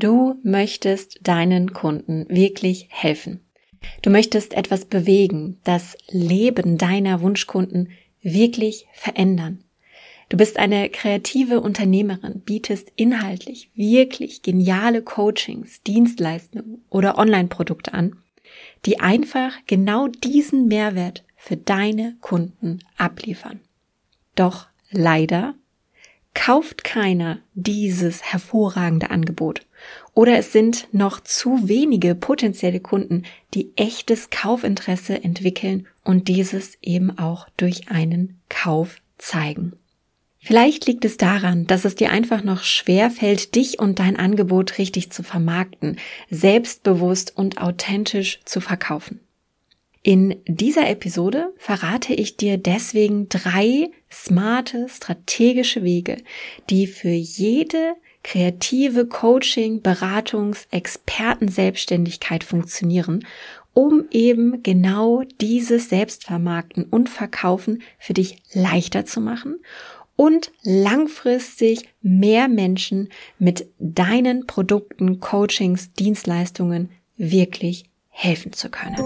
Du möchtest deinen Kunden wirklich helfen. Du möchtest etwas bewegen, das Leben deiner Wunschkunden wirklich verändern. Du bist eine kreative Unternehmerin, bietest inhaltlich wirklich geniale Coachings, Dienstleistungen oder Online-Produkte an, die einfach genau diesen Mehrwert für deine Kunden abliefern. Doch leider kauft keiner dieses hervorragende Angebot. Oder es sind noch zu wenige potenzielle Kunden, die echtes Kaufinteresse entwickeln und dieses eben auch durch einen Kauf zeigen. Vielleicht liegt es daran, dass es dir einfach noch schwer fällt, dich und dein Angebot richtig zu vermarkten, selbstbewusst und authentisch zu verkaufen. In dieser Episode verrate ich dir deswegen drei smarte, strategische Wege, die für jede kreative Coaching, Beratungs, Experten Selbstständigkeit funktionieren, um eben genau dieses Selbstvermarkten und Verkaufen für dich leichter zu machen und langfristig mehr Menschen mit deinen Produkten, Coachings, Dienstleistungen wirklich helfen zu können.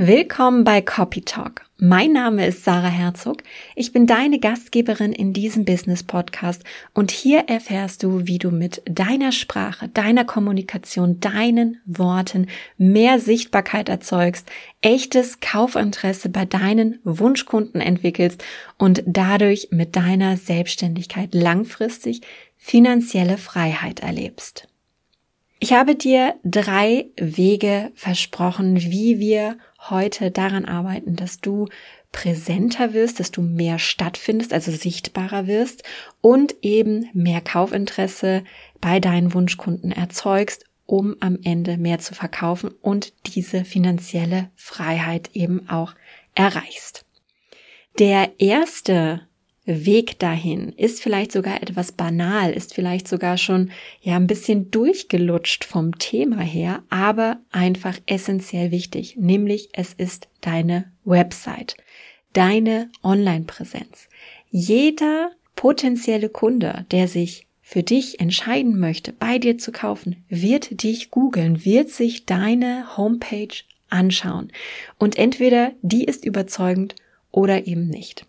Willkommen bei Copy Talk. Mein Name ist Sarah Herzog. Ich bin deine Gastgeberin in diesem Business Podcast und hier erfährst du, wie du mit deiner Sprache, deiner Kommunikation, deinen Worten mehr Sichtbarkeit erzeugst, echtes Kaufinteresse bei deinen Wunschkunden entwickelst und dadurch mit deiner Selbstständigkeit langfristig finanzielle Freiheit erlebst. Ich habe dir drei Wege versprochen, wie wir heute daran arbeiten, dass du präsenter wirst, dass du mehr stattfindest, also sichtbarer wirst und eben mehr Kaufinteresse bei deinen Wunschkunden erzeugst, um am Ende mehr zu verkaufen und diese finanzielle Freiheit eben auch erreichst. Der erste Weg dahin ist vielleicht sogar etwas banal, ist vielleicht sogar schon ja ein bisschen durchgelutscht vom Thema her, aber einfach essentiell wichtig, nämlich es ist deine Website, deine Online-Präsenz. Jeder potenzielle Kunde, der sich für dich entscheiden möchte, bei dir zu kaufen, wird dich googeln, wird sich deine Homepage anschauen. Und entweder die ist überzeugend oder eben nicht.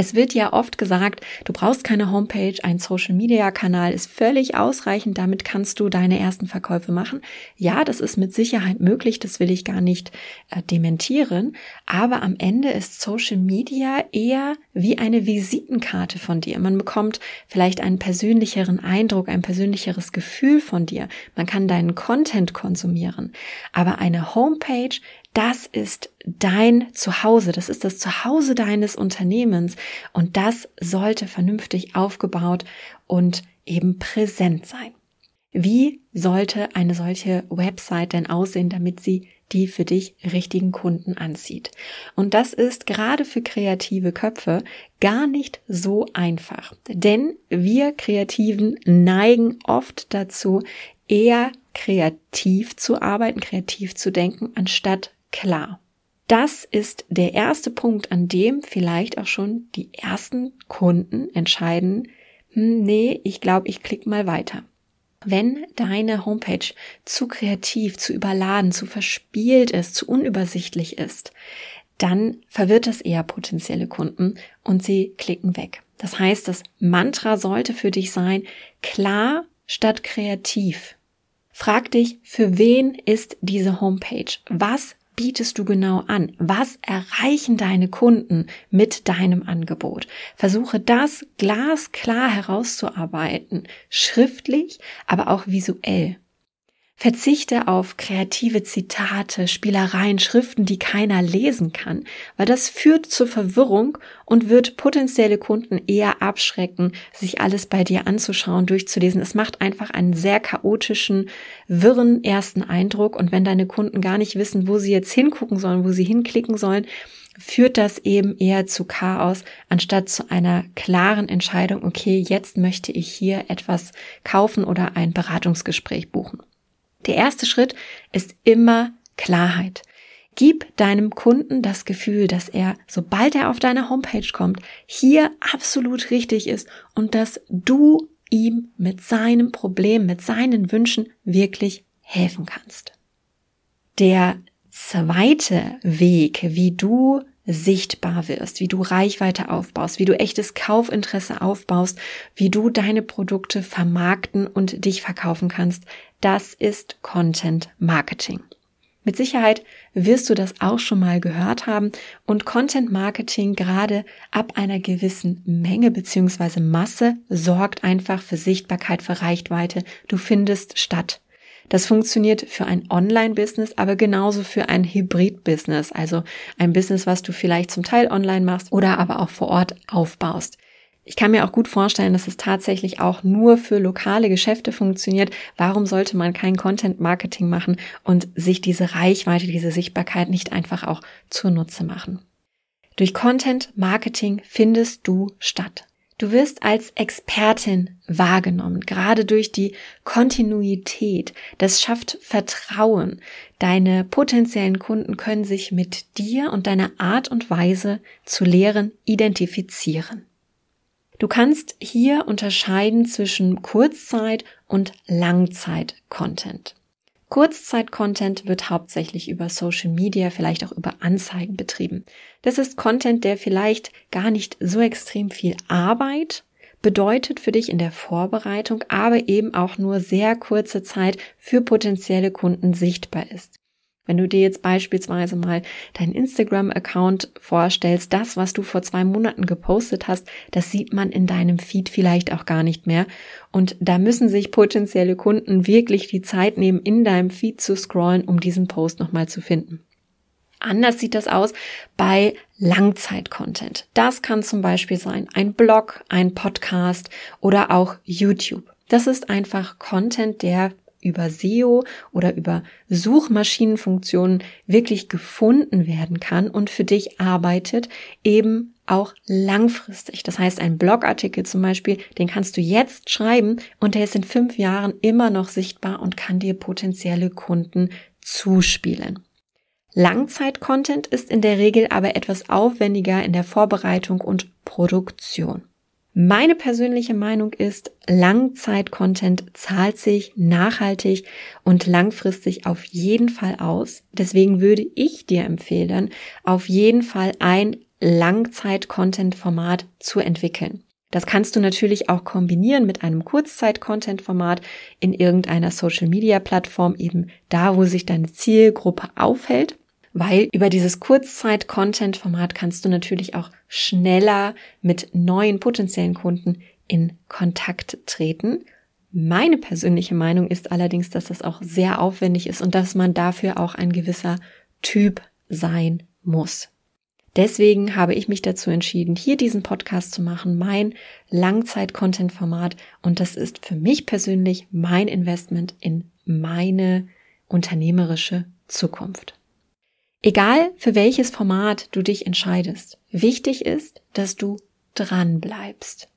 Es wird ja oft gesagt, du brauchst keine Homepage, ein Social-Media-Kanal ist völlig ausreichend, damit kannst du deine ersten Verkäufe machen. Ja, das ist mit Sicherheit möglich, das will ich gar nicht äh, dementieren, aber am Ende ist Social Media eher wie eine Visitenkarte von dir. Man bekommt vielleicht einen persönlicheren Eindruck, ein persönlicheres Gefühl von dir. Man kann deinen Content konsumieren, aber eine Homepage, das ist dein Zuhause, das ist das Zuhause deines Unternehmens und das sollte vernünftig aufgebaut und eben präsent sein. Wie sollte eine solche Website denn aussehen, damit sie die für dich richtigen Kunden anzieht? Und das ist gerade für kreative Köpfe gar nicht so einfach, denn wir Kreativen neigen oft dazu, eher kreativ zu arbeiten, kreativ zu denken, anstatt klar. Das ist der erste Punkt, an dem vielleicht auch schon die ersten Kunden entscheiden, hm, nee, ich glaube, ich klicke mal weiter. Wenn deine Homepage zu kreativ, zu überladen, zu verspielt ist, zu unübersichtlich ist, dann verwirrt das eher potenzielle Kunden und sie klicken weg. Das heißt, das Mantra sollte für dich sein, klar statt kreativ. Frag dich, für wen ist diese Homepage? Was bietest du genau an? Was erreichen deine Kunden mit deinem Angebot? Versuche das glasklar herauszuarbeiten, schriftlich, aber auch visuell. Verzichte auf kreative Zitate, Spielereien, Schriften, die keiner lesen kann, weil das führt zur Verwirrung und wird potenzielle Kunden eher abschrecken, sich alles bei dir anzuschauen, durchzulesen. Es macht einfach einen sehr chaotischen, wirren ersten Eindruck und wenn deine Kunden gar nicht wissen, wo sie jetzt hingucken sollen, wo sie hinklicken sollen, führt das eben eher zu Chaos, anstatt zu einer klaren Entscheidung, okay, jetzt möchte ich hier etwas kaufen oder ein Beratungsgespräch buchen. Der erste Schritt ist immer Klarheit. Gib deinem Kunden das Gefühl, dass er, sobald er auf deine Homepage kommt, hier absolut richtig ist und dass du ihm mit seinem Problem, mit seinen Wünschen wirklich helfen kannst. Der zweite Weg, wie du sichtbar wirst, wie du Reichweite aufbaust, wie du echtes Kaufinteresse aufbaust, wie du deine Produkte vermarkten und dich verkaufen kannst, das ist Content Marketing. Mit Sicherheit wirst du das auch schon mal gehört haben und Content Marketing gerade ab einer gewissen Menge beziehungsweise Masse sorgt einfach für Sichtbarkeit, für Reichweite. Du findest statt. Das funktioniert für ein Online-Business, aber genauso für ein Hybrid-Business, also ein Business, was du vielleicht zum Teil online machst oder aber auch vor Ort aufbaust. Ich kann mir auch gut vorstellen, dass es tatsächlich auch nur für lokale Geschäfte funktioniert. Warum sollte man kein Content Marketing machen und sich diese Reichweite, diese Sichtbarkeit nicht einfach auch zunutze machen? Durch Content Marketing findest du statt. Du wirst als Expertin wahrgenommen, gerade durch die Kontinuität. Das schafft Vertrauen. Deine potenziellen Kunden können sich mit dir und deiner Art und Weise zu lehren identifizieren. Du kannst hier unterscheiden zwischen Kurzzeit- und Langzeit-Content. Kurzzeit-Content wird hauptsächlich über Social Media, vielleicht auch über Anzeigen betrieben. Das ist Content, der vielleicht gar nicht so extrem viel Arbeit bedeutet für dich in der Vorbereitung, aber eben auch nur sehr kurze Zeit für potenzielle Kunden sichtbar ist. Wenn du dir jetzt beispielsweise mal deinen Instagram-Account vorstellst, das, was du vor zwei Monaten gepostet hast, das sieht man in deinem Feed vielleicht auch gar nicht mehr. Und da müssen sich potenzielle Kunden wirklich die Zeit nehmen, in deinem Feed zu scrollen, um diesen Post nochmal zu finden. Anders sieht das aus bei Langzeit-Content. Das kann zum Beispiel sein ein Blog, ein Podcast oder auch YouTube. Das ist einfach Content, der über SEO oder über Suchmaschinenfunktionen wirklich gefunden werden kann und für dich arbeitet, eben auch langfristig. Das heißt, ein Blogartikel zum Beispiel, den kannst du jetzt schreiben und der ist in fünf Jahren immer noch sichtbar und kann dir potenzielle Kunden zuspielen. Langzeit-Content ist in der Regel aber etwas aufwendiger in der Vorbereitung und Produktion. Meine persönliche Meinung ist, Langzeit-Content zahlt sich nachhaltig und langfristig auf jeden Fall aus. Deswegen würde ich dir empfehlen, auf jeden Fall ein Langzeit-Content-Format zu entwickeln. Das kannst du natürlich auch kombinieren mit einem Kurzzeit-Content-Format in irgendeiner Social-Media-Plattform, eben da, wo sich deine Zielgruppe aufhält weil über dieses Kurzzeit-Content-Format kannst du natürlich auch schneller mit neuen potenziellen Kunden in Kontakt treten. Meine persönliche Meinung ist allerdings, dass das auch sehr aufwendig ist und dass man dafür auch ein gewisser Typ sein muss. Deswegen habe ich mich dazu entschieden, hier diesen Podcast zu machen, mein Langzeit-Content-Format. Und das ist für mich persönlich mein Investment in meine unternehmerische Zukunft. Egal für welches Format du dich entscheidest, wichtig ist, dass du dran bleibst.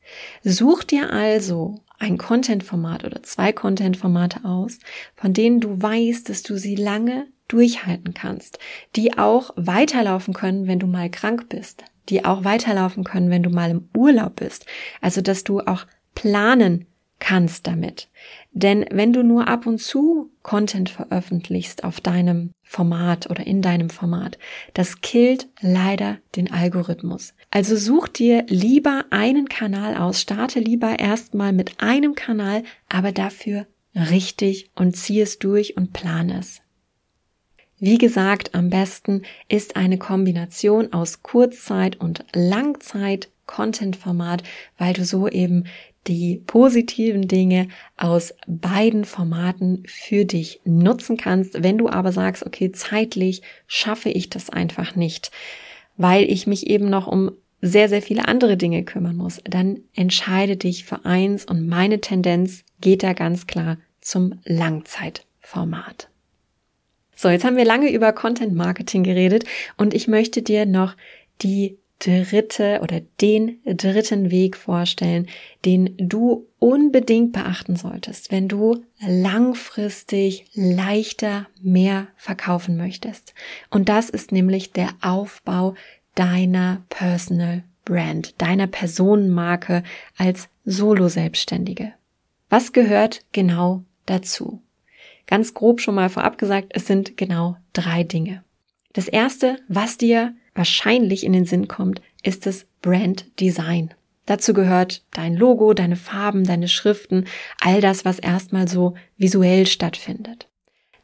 Such dir also ein Content-Format oder zwei Content-Formate aus, von denen du weißt, dass du sie lange durchhalten kannst, die auch weiterlaufen können, wenn du mal krank bist, die auch weiterlaufen können, wenn du mal im Urlaub bist. Also, dass du auch planen kannst damit. Denn wenn du nur ab und zu Content veröffentlichst auf deinem Format oder in deinem Format, das killt leider den Algorithmus. Also such dir lieber einen Kanal aus, starte lieber erstmal mit einem Kanal, aber dafür richtig und zieh es durch und plane es. Wie gesagt, am besten ist eine Kombination aus Kurzzeit und Langzeit Content-Format, weil du so eben die positiven Dinge aus beiden Formaten für dich nutzen kannst. Wenn du aber sagst, okay, zeitlich schaffe ich das einfach nicht, weil ich mich eben noch um sehr, sehr viele andere Dinge kümmern muss, dann entscheide dich für eins und meine Tendenz geht da ganz klar zum Langzeitformat. So, jetzt haben wir lange über Content Marketing geredet und ich möchte dir noch die dritte oder den dritten Weg vorstellen, den du unbedingt beachten solltest, wenn du langfristig leichter mehr verkaufen möchtest. Und das ist nämlich der Aufbau deiner Personal Brand, deiner Personenmarke als Solo-Selbstständige. Was gehört genau dazu? Ganz grob schon mal vorab gesagt, es sind genau drei Dinge. Das erste, was dir wahrscheinlich in den Sinn kommt, ist das Brand Design. Dazu gehört dein Logo, deine Farben, deine Schriften, all das, was erstmal so visuell stattfindet.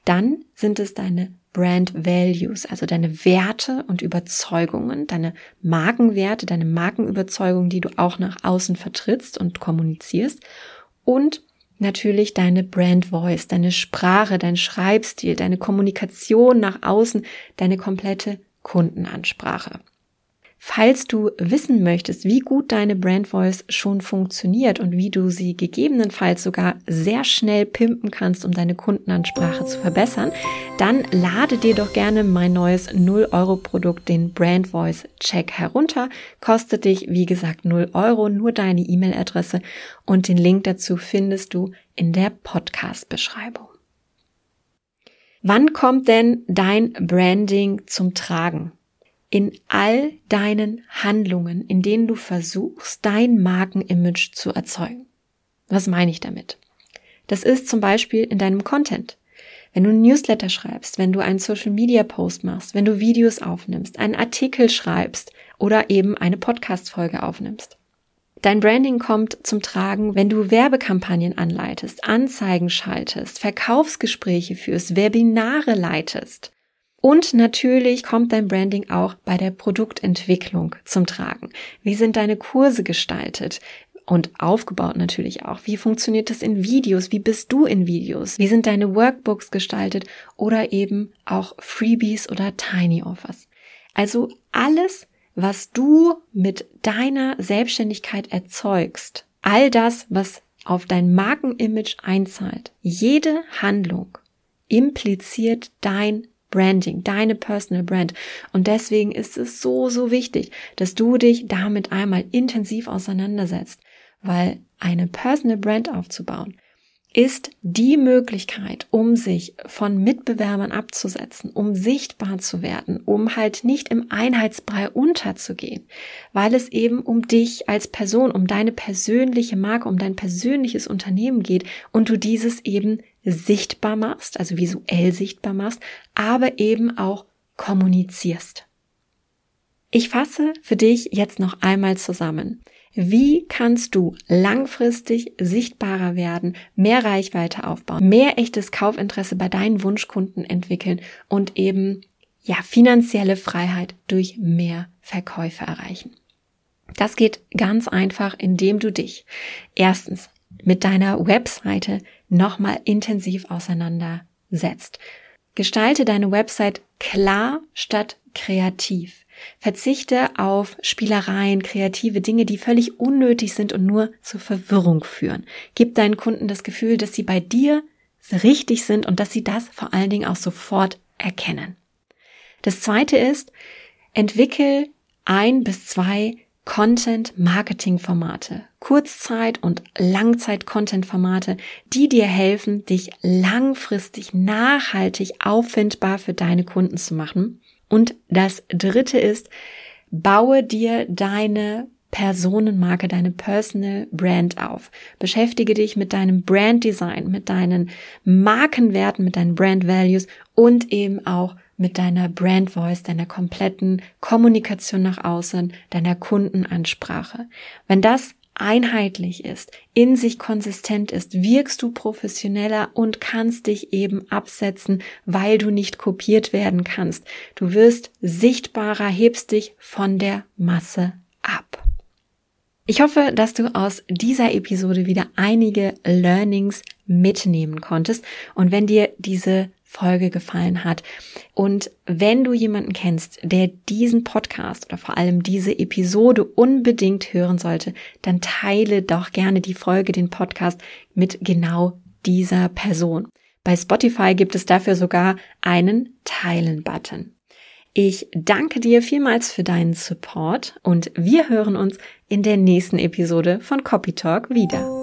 Dann sind es deine Brand Values, also deine Werte und Überzeugungen, deine Markenwerte, deine Markenüberzeugungen, die du auch nach außen vertrittst und kommunizierst. Und natürlich deine Brand Voice, deine Sprache, dein Schreibstil, deine Kommunikation nach außen, deine komplette Kundenansprache. Falls du wissen möchtest, wie gut deine Brand Voice schon funktioniert und wie du sie gegebenenfalls sogar sehr schnell pimpen kannst, um deine Kundenansprache zu verbessern, dann lade dir doch gerne mein neues 0 Euro Produkt, den Brand Voice Check herunter. Kostet dich, wie gesagt, 0 Euro, nur deine E-Mail-Adresse und den Link dazu findest du in der Podcast-Beschreibung. Wann kommt denn dein Branding zum Tragen? In all deinen Handlungen, in denen du versuchst, dein Markenimage zu erzeugen. Was meine ich damit? Das ist zum Beispiel in deinem Content. Wenn du ein Newsletter schreibst, wenn du einen Social Media Post machst, wenn du Videos aufnimmst, einen Artikel schreibst oder eben eine Podcast Folge aufnimmst. Dein Branding kommt zum Tragen, wenn du Werbekampagnen anleitest, Anzeigen schaltest, Verkaufsgespräche führst, Webinare leitest. Und natürlich kommt dein Branding auch bei der Produktentwicklung zum Tragen. Wie sind deine Kurse gestaltet? Und aufgebaut natürlich auch. Wie funktioniert das in Videos? Wie bist du in Videos? Wie sind deine Workbooks gestaltet? Oder eben auch Freebies oder Tiny Offers? Also alles, was du mit deiner Selbstständigkeit erzeugst, all das, was auf dein Markenimage einzahlt, jede Handlung impliziert dein Branding, deine Personal Brand. Und deswegen ist es so, so wichtig, dass du dich damit einmal intensiv auseinandersetzt, weil eine Personal Brand aufzubauen ist die Möglichkeit, um sich von Mitbewerbern abzusetzen, um sichtbar zu werden, um halt nicht im Einheitsbrei unterzugehen, weil es eben um dich als Person, um deine persönliche Marke, um dein persönliches Unternehmen geht und du dieses eben sichtbar machst, also visuell sichtbar machst, aber eben auch kommunizierst. Ich fasse für dich jetzt noch einmal zusammen. Wie kannst du langfristig sichtbarer werden, mehr Reichweite aufbauen, mehr echtes Kaufinteresse bei deinen Wunschkunden entwickeln und eben ja finanzielle Freiheit durch mehr Verkäufe erreichen? Das geht ganz einfach, indem du dich erstens mit deiner Webseite nochmal intensiv auseinandersetzt. Gestalte deine Website klar statt kreativ. Verzichte auf Spielereien, kreative Dinge, die völlig unnötig sind und nur zur Verwirrung führen. Gib deinen Kunden das Gefühl, dass sie bei dir richtig sind und dass sie das vor allen Dingen auch sofort erkennen. Das zweite ist, entwickel ein bis zwei Content-Marketing-Formate, Kurzzeit- und Langzeit-Content-Formate, die dir helfen, dich langfristig nachhaltig auffindbar für deine Kunden zu machen und das dritte ist, baue dir deine Personenmarke, deine Personal Brand auf. Beschäftige dich mit deinem Brand Design, mit deinen Markenwerten, mit deinen Brand Values und eben auch mit deiner Brand Voice, deiner kompletten Kommunikation nach außen, deiner Kundenansprache. Wenn das einheitlich ist, in sich konsistent ist, wirkst du professioneller und kannst dich eben absetzen, weil du nicht kopiert werden kannst. Du wirst sichtbarer, hebst dich von der Masse ab. Ich hoffe, dass du aus dieser Episode wieder einige Learnings mitnehmen konntest. Und wenn dir diese Folge gefallen hat. Und wenn du jemanden kennst, der diesen Podcast oder vor allem diese Episode unbedingt hören sollte, dann teile doch gerne die Folge, den Podcast mit genau dieser Person. Bei Spotify gibt es dafür sogar einen Teilen-Button. Ich danke dir vielmals für deinen Support und wir hören uns in der nächsten Episode von Copy Talk wieder.